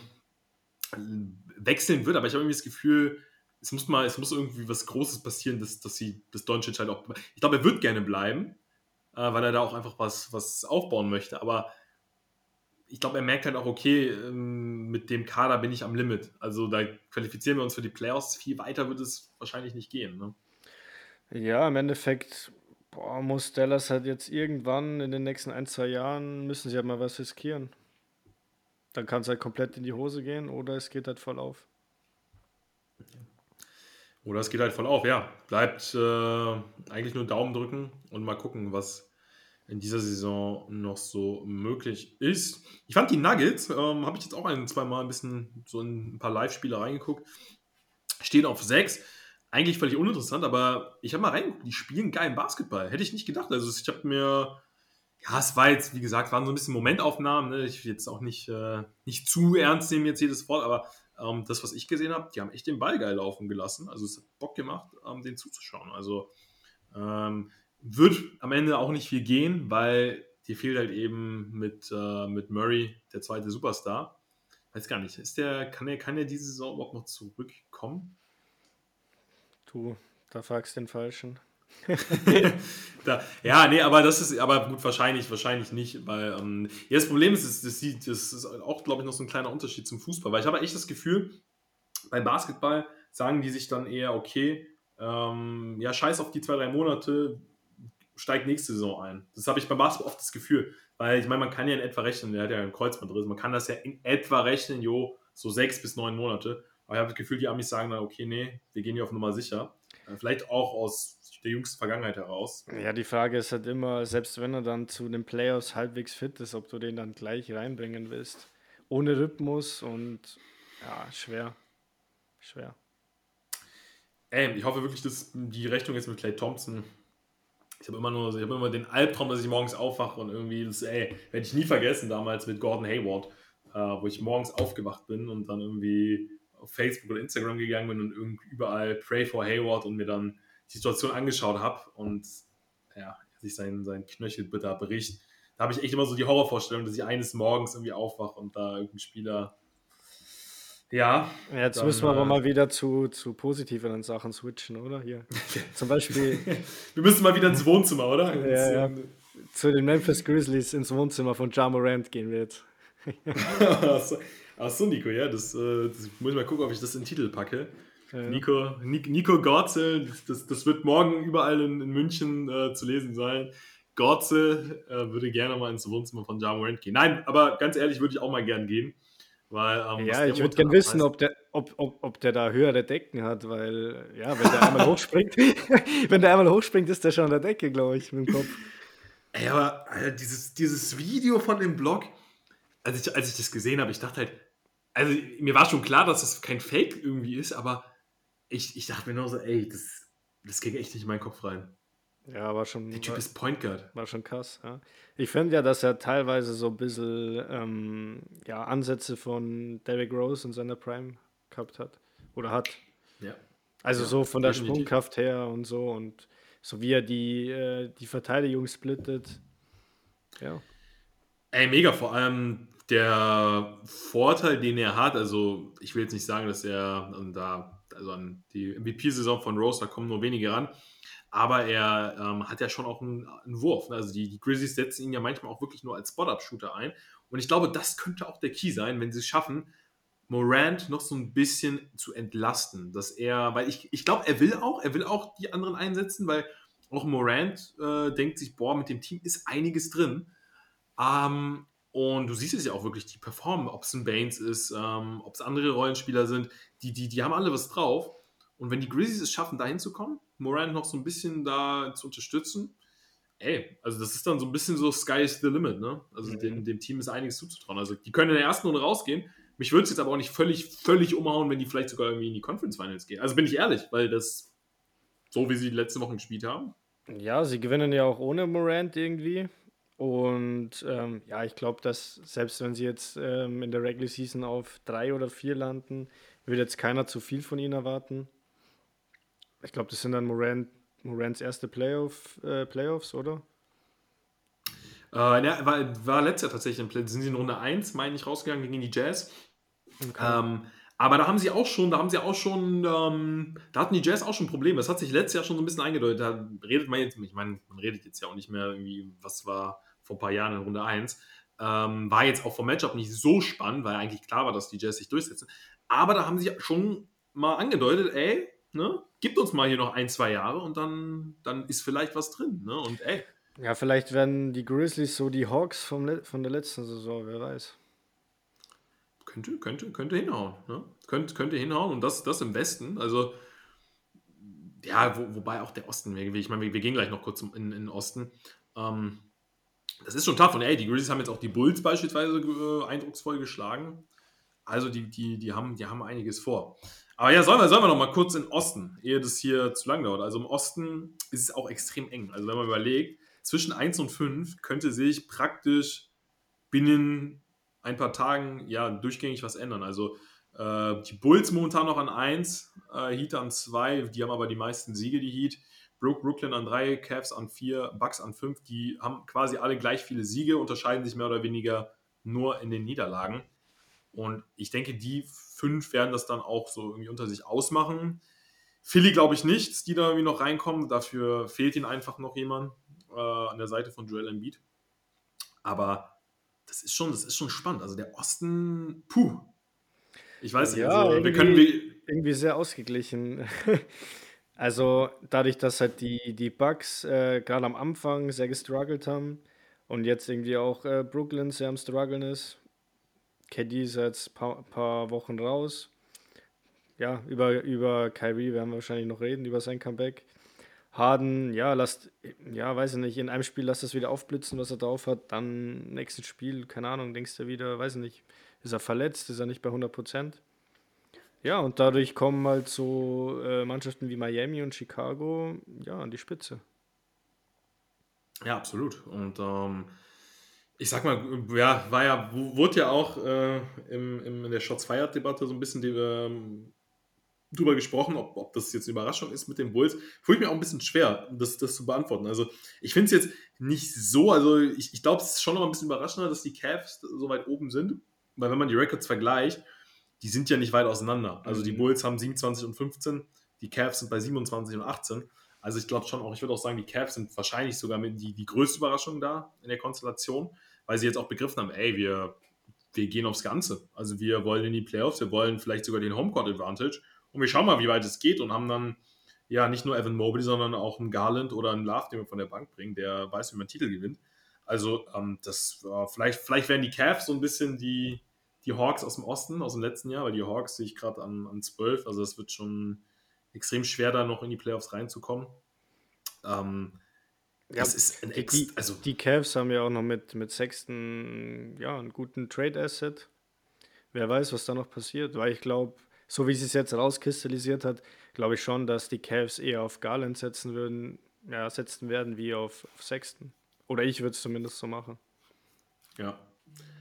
wechseln wird, aber ich habe irgendwie das Gefühl, es muss mal, es muss irgendwie was Großes passieren, dass, dass sie, dass Doncic halt auch. Ich glaube, er wird gerne bleiben, äh, weil er da auch einfach was, was aufbauen möchte. Aber ich glaube, er merkt halt auch, okay, ähm, mit dem Kader bin ich am Limit. Also da qualifizieren wir uns für die Playoffs. Viel weiter wird es wahrscheinlich nicht gehen. Ne? Ja, im Endeffekt boah, muss Dallas halt jetzt irgendwann in den nächsten ein, zwei Jahren müssen sie halt mal was riskieren. Dann kann es halt komplett in die Hose gehen oder es geht halt voll auf. Oder es geht halt voll auf, ja. Bleibt äh, eigentlich nur Daumen drücken und mal gucken, was in dieser Saison noch so möglich ist. Ich fand die Nuggets, ähm, habe ich jetzt auch ein, zwei Mal ein bisschen so in ein paar Live-Spiele reingeguckt, stehen auf sechs. Eigentlich völlig uninteressant, aber ich habe mal reingeguckt, die spielen geilen Basketball. Hätte ich nicht gedacht. Also ich habe mir, ja, es war jetzt, wie gesagt, waren so ein bisschen Momentaufnahmen. Ne? Ich will jetzt auch nicht, äh, nicht zu ernst nehmen jetzt jedes Wort, aber ähm, das, was ich gesehen habe, die haben echt den Ball geil laufen gelassen. Also es hat Bock gemacht, ähm, den zuzuschauen. Also ähm, wird am Ende auch nicht viel gehen, weil dir fehlt halt eben mit, äh, mit Murray der zweite Superstar. Weiß gar nicht, ist der, kann er kann diese Saison überhaupt noch zurückkommen? Du, da fragst den Falschen. da, ja, nee, aber das ist, aber gut, wahrscheinlich, wahrscheinlich nicht, weil ähm, ja, das Problem ist, das, das, ist auch, glaube ich, noch so ein kleiner Unterschied zum Fußball, weil ich habe echt das Gefühl, beim Basketball sagen die sich dann eher, okay, ähm, ja, scheiß auf die zwei, drei Monate, steigt nächste Saison ein. Das habe ich beim Basketball oft das Gefühl, weil ich meine, man kann ja in etwa rechnen, der hat ja einen Kreuzbandriss, man kann das ja in etwa rechnen, jo, so sechs bis neun Monate. Aber ich habe das Gefühl, die Amis sagen dann, okay, nee, wir gehen hier auf Nummer sicher. Äh, vielleicht auch aus der jüngsten Vergangenheit heraus. Ja, die Frage ist halt immer, selbst wenn er dann zu den Playoffs halbwegs fit ist, ob du den dann gleich reinbringen willst. Ohne Rhythmus und ja, schwer. Schwer. Ey, ich hoffe wirklich, dass die Rechnung jetzt mit Clay Thompson. Ich habe immer nur, ich habe immer den Albtraum, dass ich morgens aufwache und irgendwie, das, ey, werde ich nie vergessen damals mit Gordon Hayward, äh, wo ich morgens aufgewacht bin und dann irgendwie auf Facebook oder Instagram gegangen bin und überall Pray for Hayward und mir dann die Situation angeschaut habe und ja, sich sein, sein Knöchelbitter bericht, da habe ich echt immer so die Horrorvorstellung, dass ich eines Morgens irgendwie aufwache und da irgendein Spieler. Ja. Jetzt dann, müssen wir aber äh, mal wieder zu, zu positiveren Sachen switchen, oder? Hier. Zum Beispiel. wir müssen mal wieder ins Wohnzimmer, oder? Ja, ja. Zu den Memphis Grizzlies ins Wohnzimmer von Ja Morant gehen wir jetzt. Achso, Nico, ja, das, äh, das muss ich mal gucken, ob ich das in den Titel packe. Ja. Nico, Nico Gorze, das, das wird morgen überall in, in München äh, zu lesen sein. Gorze äh, würde gerne mal ins Wohnzimmer von Ja Morant gehen. Nein, aber ganz ehrlich, würde ich auch mal gern gehen. Weil, ähm, ja, ich würde gerne wissen, ob der, ob, ob, ob der da höhere Decken hat, weil, ja, wenn der einmal hochspringt, wenn der einmal hochspringt, ist der schon an der Decke, glaube ich, mit dem Kopf. Ey, aber Alter, dieses, dieses Video von dem Blog, als ich, als ich das gesehen habe, ich dachte halt, also mir war schon klar, dass das kein Fake irgendwie ist, aber ich, ich dachte mir nur so, ey, das, das ging echt nicht in meinen Kopf rein. Ja, war schon. Der Typ war, ist Point Guard. War schon krass, ja. Ich finde ja, dass er teilweise so ein bisschen ähm, ja, Ansätze von Derrick Rose in seiner Prime gehabt hat. Oder hat. Ja. Also ja, so von der definitiv. Sprungkraft her und so und so wie er die, äh, die Verteidigung splittet. Ja. Ey, mega, vor allem der Vorteil, den er hat, also ich will jetzt nicht sagen, dass er da, also an die MVP-Saison von Rose, da kommen nur wenige ran, aber er ähm, hat ja schon auch einen, einen Wurf. Ne? Also die, die, Grizzlies setzen ihn ja manchmal auch wirklich nur als Spot-Up-Shooter ein. Und ich glaube, das könnte auch der Key sein, wenn sie es schaffen, Morant noch so ein bisschen zu entlasten. Dass er, weil ich, ich glaube, er will auch, er will auch die anderen einsetzen, weil auch Morant äh, denkt sich, boah, mit dem Team ist einiges drin. Ähm, und du siehst es ja auch wirklich, die performen, ob es ein Baines ist, ähm, ob es andere Rollenspieler sind, die, die, die haben alle was drauf. Und wenn die Grizzlies es schaffen, da hinzukommen, Morant noch so ein bisschen da zu unterstützen, ey, also das ist dann so ein bisschen so Sky is the limit, ne? Also mhm. dem, dem Team ist einiges zuzutrauen. Also die können in der ersten Runde rausgehen. Mich würde es jetzt aber auch nicht völlig, völlig umhauen, wenn die vielleicht sogar irgendwie in die Conference Finals gehen. Also bin ich ehrlich, weil das so wie sie die letzten Wochen gespielt haben. Ja, sie gewinnen ja auch ohne Morant irgendwie. Und ähm, ja, ich glaube, dass selbst wenn sie jetzt ähm, in der Regular Season auf drei oder vier landen, wird jetzt keiner zu viel von ihnen erwarten. Ich glaube, das sind dann Morant, Morants erste Playoff, äh, Playoffs, oder? Äh, ja, war, war letztes Jahr tatsächlich im Play. Sind sie in Runde 1, meine ich, rausgegangen gegen die Jazz. Okay. Ähm, aber da haben sie auch schon, da haben sie auch schon, ähm, da hatten die Jazz auch schon Probleme. Das hat sich letztes Jahr schon so ein bisschen eingedeutet. Da redet man jetzt, ich meine, man redet jetzt ja auch nicht mehr irgendwie, was war vor ein paar Jahren in Runde 1. Ähm, war jetzt auch vom Matchup nicht so spannend, weil eigentlich klar war, dass die Jazz sich durchsetzen. Aber da haben sie schon mal angedeutet, ey, ne, gibt uns mal hier noch ein, zwei Jahre und dann, dann ist vielleicht was drin. Ne? Und ey. Ja, vielleicht werden die Grizzlies so die Hawks vom, von der letzten Saison, wer weiß. Könnte, könnte, könnte hinhauen. Ne? Könnte, könnte hinhauen und das, das im Westen. Also, ja, wo, wobei auch der Osten, ich meine, wir, wir gehen gleich noch kurz in, in den Osten. Ähm, das ist schon tough. Und ey, die Grizzlies haben jetzt auch die Bulls beispielsweise äh, eindrucksvoll geschlagen. Also die, die, die, haben, die haben einiges vor. Aber ja, sollen wir, sollen wir noch mal kurz in Osten, ehe das hier zu lang dauert. Also im Osten ist es auch extrem eng. Also wenn man überlegt, zwischen 1 und 5 könnte sich praktisch binnen ein paar Tagen ja durchgängig was ändern. Also äh, die Bulls momentan noch an 1, äh, Heat an 2, die haben aber die meisten Siege, die Heat. Brooklyn an 3, Cavs an 4, Bucks an 5, die haben quasi alle gleich viele Siege, unterscheiden sich mehr oder weniger nur in den Niederlagen. Und ich denke, die fünf werden das dann auch so irgendwie unter sich ausmachen. Philly glaube ich nicht, die da irgendwie noch reinkommen. Dafür fehlt ihnen einfach noch jemand äh, an der Seite von Joel Embiid. Aber das ist schon, das ist schon spannend. Also der Osten, puh. Ich weiß nicht, ja, also, wir können irgendwie sehr ausgeglichen. Also dadurch, dass halt die, die Bucks äh, gerade am Anfang sehr gestruggelt haben und jetzt irgendwie auch äh, Brooklyn sehr am struggeln ist. KD ist jetzt ein paar, paar Wochen raus. Ja, über, über Kyrie werden wir wahrscheinlich noch reden, über sein Comeback. Harden, ja, lasst, ja, weiß ich nicht, in einem Spiel lasst das wieder aufblitzen, was er drauf hat. Dann nächstes Spiel, keine Ahnung, denkst du wieder, weiß ich nicht, ist er verletzt, ist er nicht bei 100 Prozent? Ja, und dadurch kommen halt so äh, Mannschaften wie Miami und Chicago ja an die Spitze. Ja, absolut. Und ähm, ich sag mal, ja, war ja, wurde ja auch äh, im, im, in der Shots Fired Debatte so ein bisschen die, ähm, drüber gesprochen, ob, ob das jetzt eine Überraschung ist mit den Bulls. Fühlt mir auch ein bisschen schwer, das, das zu beantworten. Also, ich finde es jetzt nicht so, also ich, ich glaube, es ist schon noch ein bisschen überraschender, dass die Cavs so weit oben sind, weil wenn man die Records vergleicht, die sind ja nicht weit auseinander. Also die mhm. Bulls haben 27 und 15, die Cavs sind bei 27 und 18. Also ich glaube schon auch, ich würde auch sagen, die Cavs sind wahrscheinlich sogar mit die, die größte Überraschung da in der Konstellation, weil sie jetzt auch begriffen haben, ey, wir, wir gehen aufs Ganze. Also wir wollen in die Playoffs, wir wollen vielleicht sogar den Homecourt Advantage und wir schauen mal, wie weit es geht und haben dann ja nicht nur Evan Mobley, sondern auch einen Garland oder einen Love, den wir von der Bank bringen, der weiß, wie man Titel gewinnt. Also ähm, das äh, vielleicht, vielleicht werden die Cavs so ein bisschen die, die Hawks aus dem Osten, aus dem letzten Jahr, weil die Hawks sehe ich gerade an, an 12, also es wird schon extrem schwer, da noch in die Playoffs reinzukommen. Ähm, ja, das ist ein Ex die, also die Cavs haben ja auch noch mit, mit Sexton ja, einen guten Trade-Asset. Wer weiß, was da noch passiert, weil ich glaube, so wie sie es jetzt rauskristallisiert hat, glaube ich schon, dass die Cavs eher auf Garland setzen würden, ja, setzen werden wie auf, auf Sexton. Oder ich würde es zumindest so machen. Ja,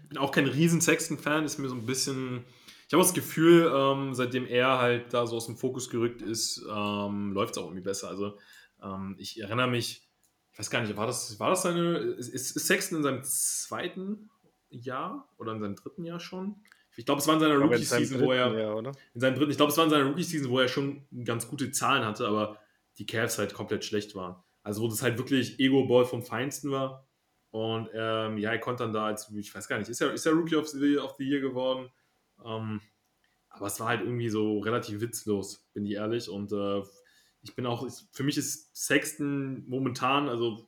bin auch kein riesen Sexton-Fan, ist mir so ein bisschen. Ich habe das Gefühl, ähm, seitdem er halt da so aus dem Fokus gerückt ist, ähm, läuft es auch irgendwie besser. Also ähm, ich erinnere mich, ich weiß gar nicht, war das, war das seine. Ist, ist Sexton in seinem zweiten Jahr oder in seinem dritten Jahr schon. Ich glaube, es war in seiner Rookie-Season, wo er. Jahr? In seinem dritten, ich glaube, es war in seiner Rookie-Season, wo er schon ganz gute Zahlen hatte, aber die Cavs halt komplett schlecht waren. Also wo das halt wirklich Ego-Ball vom Feinsten war. Und ähm, ja, er konnte dann da als, ich weiß gar nicht, ist er, ist er Rookie of the, of the Year geworden? Ähm, aber es war halt irgendwie so relativ witzlos, bin ich ehrlich. Und äh, ich bin auch, für mich ist Sexton momentan, also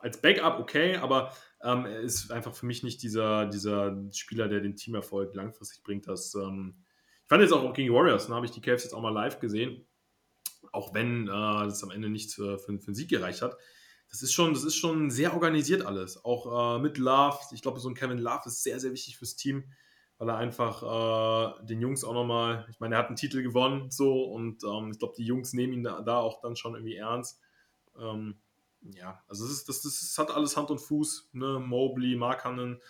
als Backup okay, aber ähm, er ist einfach für mich nicht dieser, dieser Spieler, der den Teamerfolg langfristig bringt. Das, ähm, ich fand jetzt auch gegen Warriors, da habe ich die Cavs jetzt auch mal live gesehen, auch wenn äh, das am Ende nichts für, für, für einen Sieg gereicht hat. Das ist schon, das ist schon sehr organisiert alles. Auch äh, mit Love. Ich glaube, so ein Kevin Love ist sehr, sehr wichtig fürs Team, weil er einfach äh, den Jungs auch nochmal, ich meine, er hat einen Titel gewonnen, so, und ähm, ich glaube, die Jungs nehmen ihn da, da, auch dann schon irgendwie ernst. Ähm, ja, also das, ist, das, das hat alles Hand und Fuß, ne? Mobley, Markanen,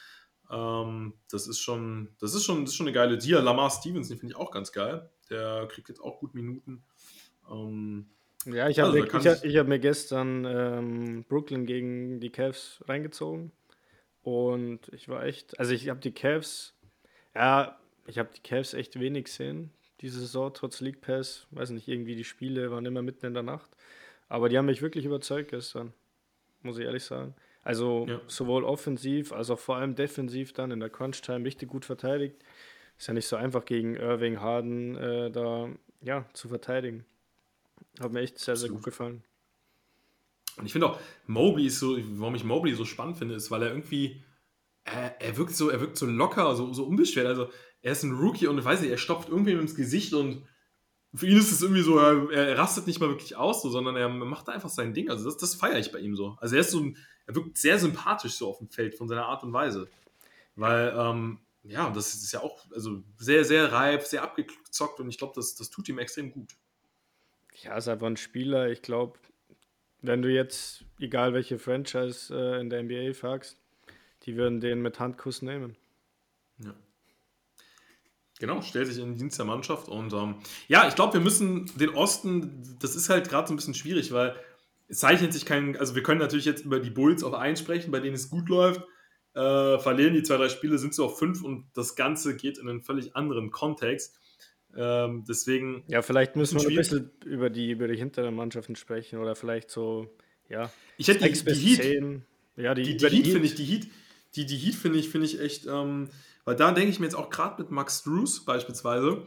ähm, das ist schon, das ist schon, das ist schon eine geile Dia. Lamar Stevens, den finde ich auch ganz geil. Der kriegt jetzt auch gut Minuten. Ähm, ja, ich habe also, mir, ich hab mir gestern ähm, Brooklyn gegen die Cavs reingezogen und ich war echt, also ich habe die Cavs, ja, ich habe die Cavs echt wenig gesehen diese Saison, trotz League Pass. Weiß nicht, irgendwie die Spiele waren immer mitten in der Nacht. Aber die haben mich wirklich überzeugt gestern, muss ich ehrlich sagen. Also ja. sowohl offensiv als auch vor allem defensiv dann in der Crunch-Time richtig gut verteidigt. Ist ja nicht so einfach gegen Irving Harden äh, da ja, zu verteidigen. Hat mir echt sehr, sehr gut gefallen. Und ich finde auch, Mobley ist so, warum ich Mobley so spannend finde, ist, weil er irgendwie, er, er wirkt so, er wirkt so locker, so, so unbeschwert. Also er ist ein Rookie und ich weiß nicht, er stopft irgendwie ins Gesicht und für ihn ist es irgendwie so, er, er, rastet nicht mal wirklich aus, so, sondern er macht einfach sein Ding. Also das, das feiere ich bei ihm so. Also er ist so, er wirkt sehr sympathisch so auf dem Feld von seiner Art und Weise. Weil, ähm, ja, das ist ja auch also sehr, sehr reif, sehr abgezockt und ich glaube, das, das tut ihm extrem gut. Ja, ist einfach ein Spieler, ich glaube, wenn du jetzt, egal welche Franchise äh, in der NBA fragst, die würden den mit Handkuss nehmen. Ja. Genau, stellt sich in den Dienst der Mannschaft. Und ähm, ja, ich glaube, wir müssen den Osten, das ist halt gerade so ein bisschen schwierig, weil es zeichnet sich kein, also wir können natürlich jetzt über die Bulls auf 1 sprechen, bei denen es gut läuft. Äh, verlieren die zwei, drei Spiele, sind sie auf 5 und das Ganze geht in einen völlig anderen Kontext. Ähm, deswegen. Ja, vielleicht müssen wir ein bisschen über die, über die hinteren Mannschaften sprechen oder vielleicht so, ja. Ich hätte die, die Heat. Ja, die, die, die, Heat, finde ich, die Heat, die, die Heat finde ich, finde ich echt. Ähm, weil da denke ich mir jetzt auch gerade mit Max Drews beispielsweise,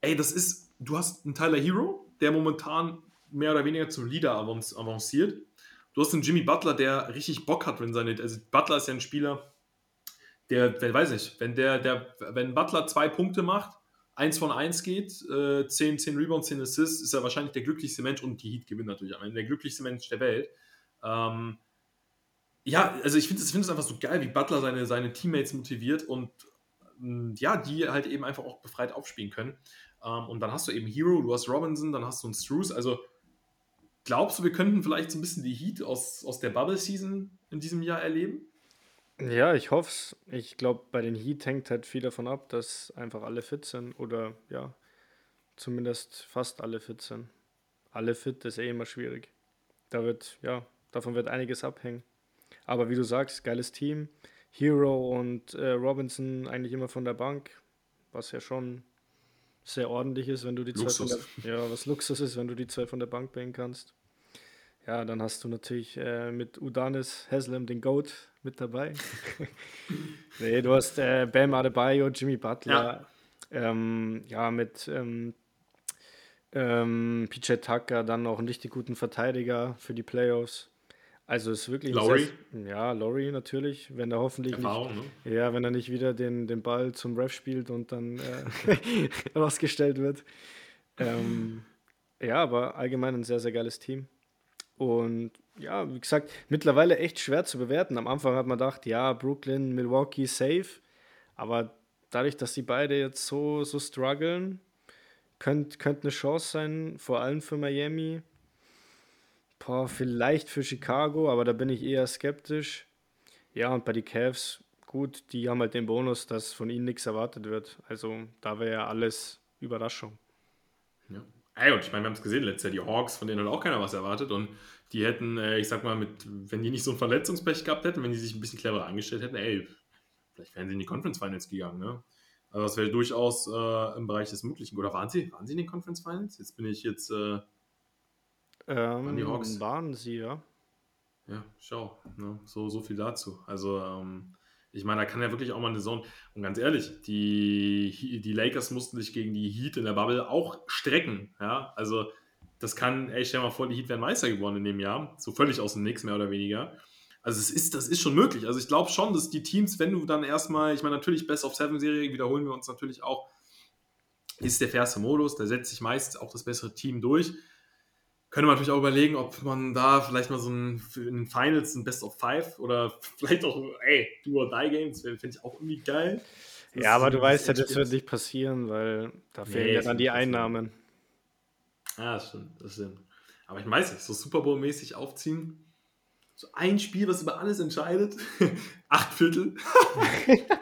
ey, das ist, du hast einen Tyler Hero, der momentan mehr oder weniger zum Leader avanciert. Du hast einen Jimmy Butler, der richtig Bock hat, wenn seine, also Butler ist ja ein Spieler, der, wer weiß nicht, wenn der, der, wenn Butler zwei Punkte macht, eins von eins geht, äh, 10, 10 Rebounds, 10 Assists, ist er wahrscheinlich der glücklichste Mensch und die Heat gewinnt natürlich am Ende, der glücklichste Mensch der Welt. Ähm, ja, also ich finde es find einfach so geil, wie Butler seine, seine Teammates motiviert und ähm, ja, die halt eben einfach auch befreit aufspielen können. Ähm, und dann hast du eben Hero, du hast Robinson, dann hast du einen Struce. Also glaubst du, wir könnten vielleicht so ein bisschen die Heat aus, aus der Bubble-Season in diesem Jahr erleben? Ja, ich hoffe es. Ich glaube, bei den Heat hängt halt viel davon ab, dass einfach alle fit sind oder ja, zumindest fast alle fit sind. Alle fit ist eh immer schwierig. Da wird, ja, davon wird einiges abhängen. Aber wie du sagst, geiles Team. Hero und äh, Robinson eigentlich immer von der Bank, was ja schon sehr ordentlich ist, wenn du die Luxus. zwei von der, ja, was Luxus ist, wenn du die zwei von der Bank bringen kannst. Ja, dann hast du natürlich äh, mit Udanis Haslam den Goat mit dabei. nee, du hast äh, Bam Adebayo, Jimmy Butler, ja, ähm, ja mit ähm, ähm, PJ Tucker, dann auch einen richtig guten Verteidiger für die Playoffs. Also es ist wirklich Laurie? Sehr, ja, Laurie natürlich, wenn er hoffentlich Erfahrung, nicht, ne? ja, wenn er nicht wieder den, den Ball zum Ref spielt und dann äh, rausgestellt wird. Ähm, ja, aber allgemein ein sehr, sehr geiles Team. Und ja, wie gesagt, mittlerweile echt schwer zu bewerten. Am Anfang hat man gedacht, ja, Brooklyn, Milwaukee safe. Aber dadurch, dass die beide jetzt so, so strugglen, könnte könnt eine Chance sein, vor allem für Miami. Boah, vielleicht für Chicago, aber da bin ich eher skeptisch. Ja, und bei den Cavs, gut, die haben halt den Bonus, dass von ihnen nichts erwartet wird. Also da wäre ja alles Überraschung. Ja. Ey, und ich meine, wir haben es gesehen letztes Jahr, die Hawks, von denen hat auch keiner was erwartet. Und die hätten, äh, ich sag mal, mit, wenn die nicht so ein Verletzungspech gehabt hätten, wenn die sich ein bisschen cleverer angestellt hätten, ey, vielleicht wären sie in die Conference Finals gegangen. Ne? Also das wäre durchaus äh, im Bereich des Möglichen. Oder waren sie, waren sie in den Conference Finals? Jetzt bin ich jetzt. Äh, ähm, die Hawks. Waren sie, ja. Ja, schau. Ne? So, so viel dazu. Also, ähm, ich meine, da kann ja wirklich auch mal eine Saison. Und ganz ehrlich, die, die Lakers mussten sich gegen die Heat in der Bubble auch strecken. Ja, also das kann, ey, stell dir mal vor, die Heat wären Meister geworden in dem Jahr. So völlig aus dem Nix, mehr oder weniger. Also es ist, das ist schon möglich. Also ich glaube schon, dass die Teams, wenn du dann erstmal, ich meine, natürlich Best of Seven Serie, wiederholen wir uns natürlich auch, ist der fairste Modus, da setzt sich meist auch das bessere Team durch. Könnte man natürlich auch überlegen, ob man da vielleicht mal so ein, in den Finals ein Best of Five oder vielleicht auch, ey, Do or Die Games, finde ich auch irgendwie geil. Das ja, aber du weißt ja, das wird nicht passieren, weil da fehlen nee, ja dann die Einnahmen. Ja, das stimmt, das stimmt. Aber ich weiß nicht, so Super Bowl-mäßig aufziehen, so ein Spiel, was über alles entscheidet. Acht Viertel.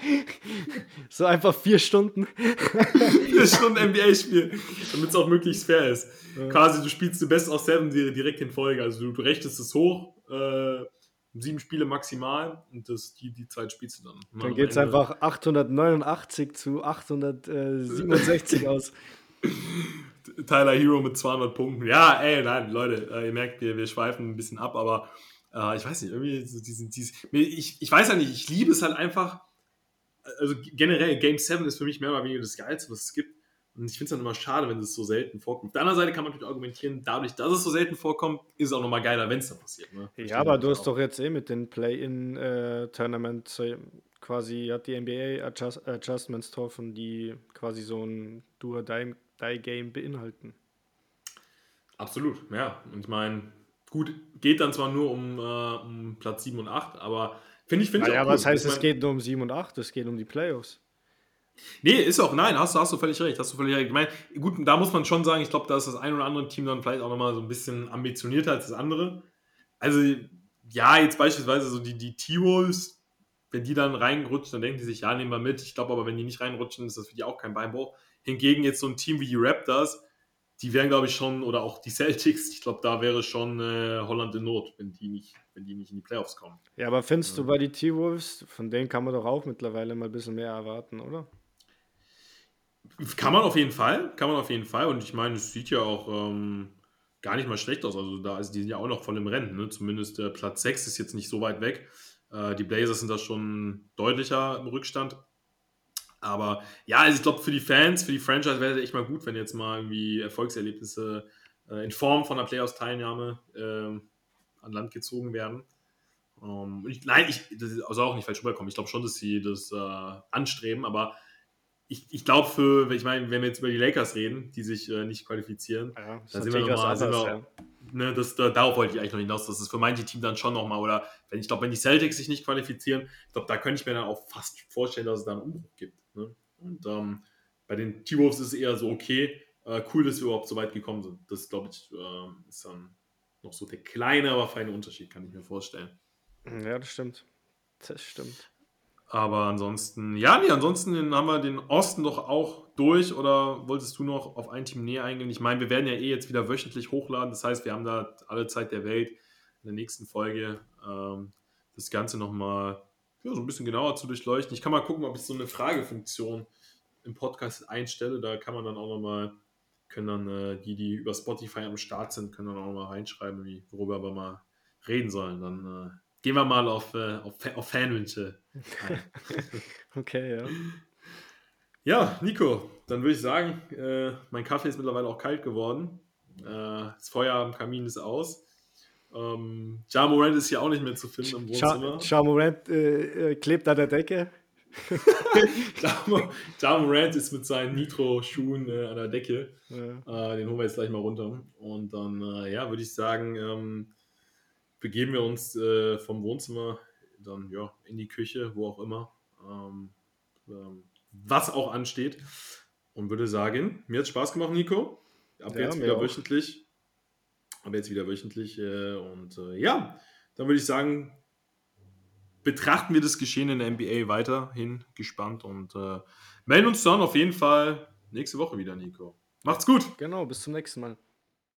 so einfach vier Stunden. vier Stunden NBA-Spiel, damit es auch möglichst fair ist. Ja. Quasi, du spielst die Best of Seven direkt in Folge. Also du, du rechnest es hoch, äh, sieben Spiele maximal und das, die, die Zeit spielst du dann. Dann geht es einfach 889 zu 867 aus. Tyler Hero mit 200 Punkten. Ja, ey, nein, Leute, äh, ihr merkt, wir, wir schweifen ein bisschen ab, aber äh, ich weiß nicht, irgendwie so diesen, diesen, ich, ich weiß ja nicht, ich liebe es halt einfach, also generell, Game 7 ist für mich mehr oder weniger das Geilste, was es gibt. Und ich finde es dann immer schade, wenn es so selten vorkommt. Auf der anderen Seite kann man natürlich argumentieren, dadurch, dass es so selten vorkommt, ist es auch nochmal geiler, wenn es dann passiert. Ne? Ja, aber du hast auch. doch jetzt eh mit den Play-In-Tournament äh, quasi, hat die NBA Adjust Adjustments getroffen, die quasi so ein Do-or-Die-Game beinhalten. Absolut, ja. Und ich meine, Gut, geht dann zwar nur um, äh, um Platz 7 und 8, aber finde ich, finde naja, ich auch was heißt, es geht nur um 7 und 8, es geht um die Playoffs. Nee, ist auch, nein, hast, hast du völlig recht, hast du völlig recht. Ich meine, gut, da muss man schon sagen, ich glaube, da ist das ein oder andere Team dann vielleicht auch nochmal so ein bisschen ambitionierter als das andere. Also, ja, jetzt beispielsweise so die, die T-Wolves, wenn die dann reinrutschen, dann denken die sich, ja, nehmen wir mit. Ich glaube aber, wenn die nicht reinrutschen, ist das für die auch kein Beinbruch. Hingegen jetzt so ein Team wie die Raptors, die wären, glaube ich, schon, oder auch die Celtics, ich glaube, da wäre schon äh, Holland in Not, wenn die, nicht, wenn die nicht in die Playoffs kommen. Ja, aber findest ja. du bei den T-Wolves, von denen kann man doch auch mittlerweile mal ein bisschen mehr erwarten, oder? Kann man auf jeden Fall, kann man auf jeden Fall. Und ich meine, es sieht ja auch ähm, gar nicht mal schlecht aus. Also da ist die sind ja auch noch voll im Rennen. Ne? Zumindest der Platz 6 ist jetzt nicht so weit weg. Äh, die Blazers sind da schon deutlicher im Rückstand. Aber ja, also ich glaube, für die Fans, für die Franchise wäre es echt mal gut, wenn jetzt mal irgendwie Erfolgserlebnisse äh, in Form von einer Playoffs-Teilnahme äh, an Land gezogen werden. Ähm, ich, nein, ich, das ist also auch nicht falsch rüberkommen. Ich glaube schon, dass sie das äh, anstreben, aber ich, ich glaube, für, ich meine, wenn wir jetzt über die Lakers reden, die sich äh, nicht qualifizieren, ja, da sind wir nochmal, sind wir, ja. ne, das, da, darauf wollte ich eigentlich noch hinaus, dass es für manche Team dann schon nochmal, oder wenn ich glaube, wenn die Celtics sich nicht qualifizieren, ich glaube, da könnte ich mir dann auch fast vorstellen, dass es da einen Umbruch gibt. Ne? Und ähm, bei den T-Wolves ist es eher so, okay, äh, cool, dass wir überhaupt so weit gekommen sind. Das, glaube ich, äh, ist dann noch so der kleine, aber feine Unterschied, kann ich mir vorstellen. Ja, das stimmt. Das stimmt. Aber ansonsten, ja, nee, ansonsten haben wir den Osten doch auch durch oder wolltest du noch auf ein Team näher eingehen? Ich meine, wir werden ja eh jetzt wieder wöchentlich hochladen, das heißt, wir haben da alle Zeit der Welt in der nächsten Folge ähm, das Ganze nochmal ja, so ein bisschen genauer zu durchleuchten. Ich kann mal gucken, ob ich so eine Fragefunktion im Podcast einstelle. Da kann man dann auch nochmal, können dann äh, die, die über Spotify am Start sind, können dann auch mal reinschreiben, wie, worüber wir mal reden sollen. Dann äh, gehen wir mal auf, äh, auf, auf Fanwünsche okay, ja. Ja, Nico, dann würde ich sagen, äh, mein Kaffee ist mittlerweile auch kalt geworden. Äh, das Feuer am Kamin ist aus. Ähm, ja Morant ist hier auch nicht mehr zu finden im Wohnzimmer. Ja Morant äh, äh, klebt an der Decke. ja Morant ist mit seinen Nitro-Schuhen äh, an der Decke. Ja. Äh, den holen wir jetzt gleich mal runter. Und dann, äh, ja, würde ich sagen, ähm, begeben wir uns äh, vom Wohnzimmer dann ja in die Küche, wo auch immer. Ähm, ähm, was auch ansteht. Und würde sagen, mir hat Spaß gemacht, Nico. Ab ja, jetzt wieder auch. wöchentlich aber jetzt wieder wöchentlich. Äh, und äh, ja, dann würde ich sagen, betrachten wir das Geschehen in der NBA weiterhin gespannt und äh, melden uns dann auf jeden Fall nächste Woche wieder, Nico. Macht's gut. Genau, bis zum nächsten Mal.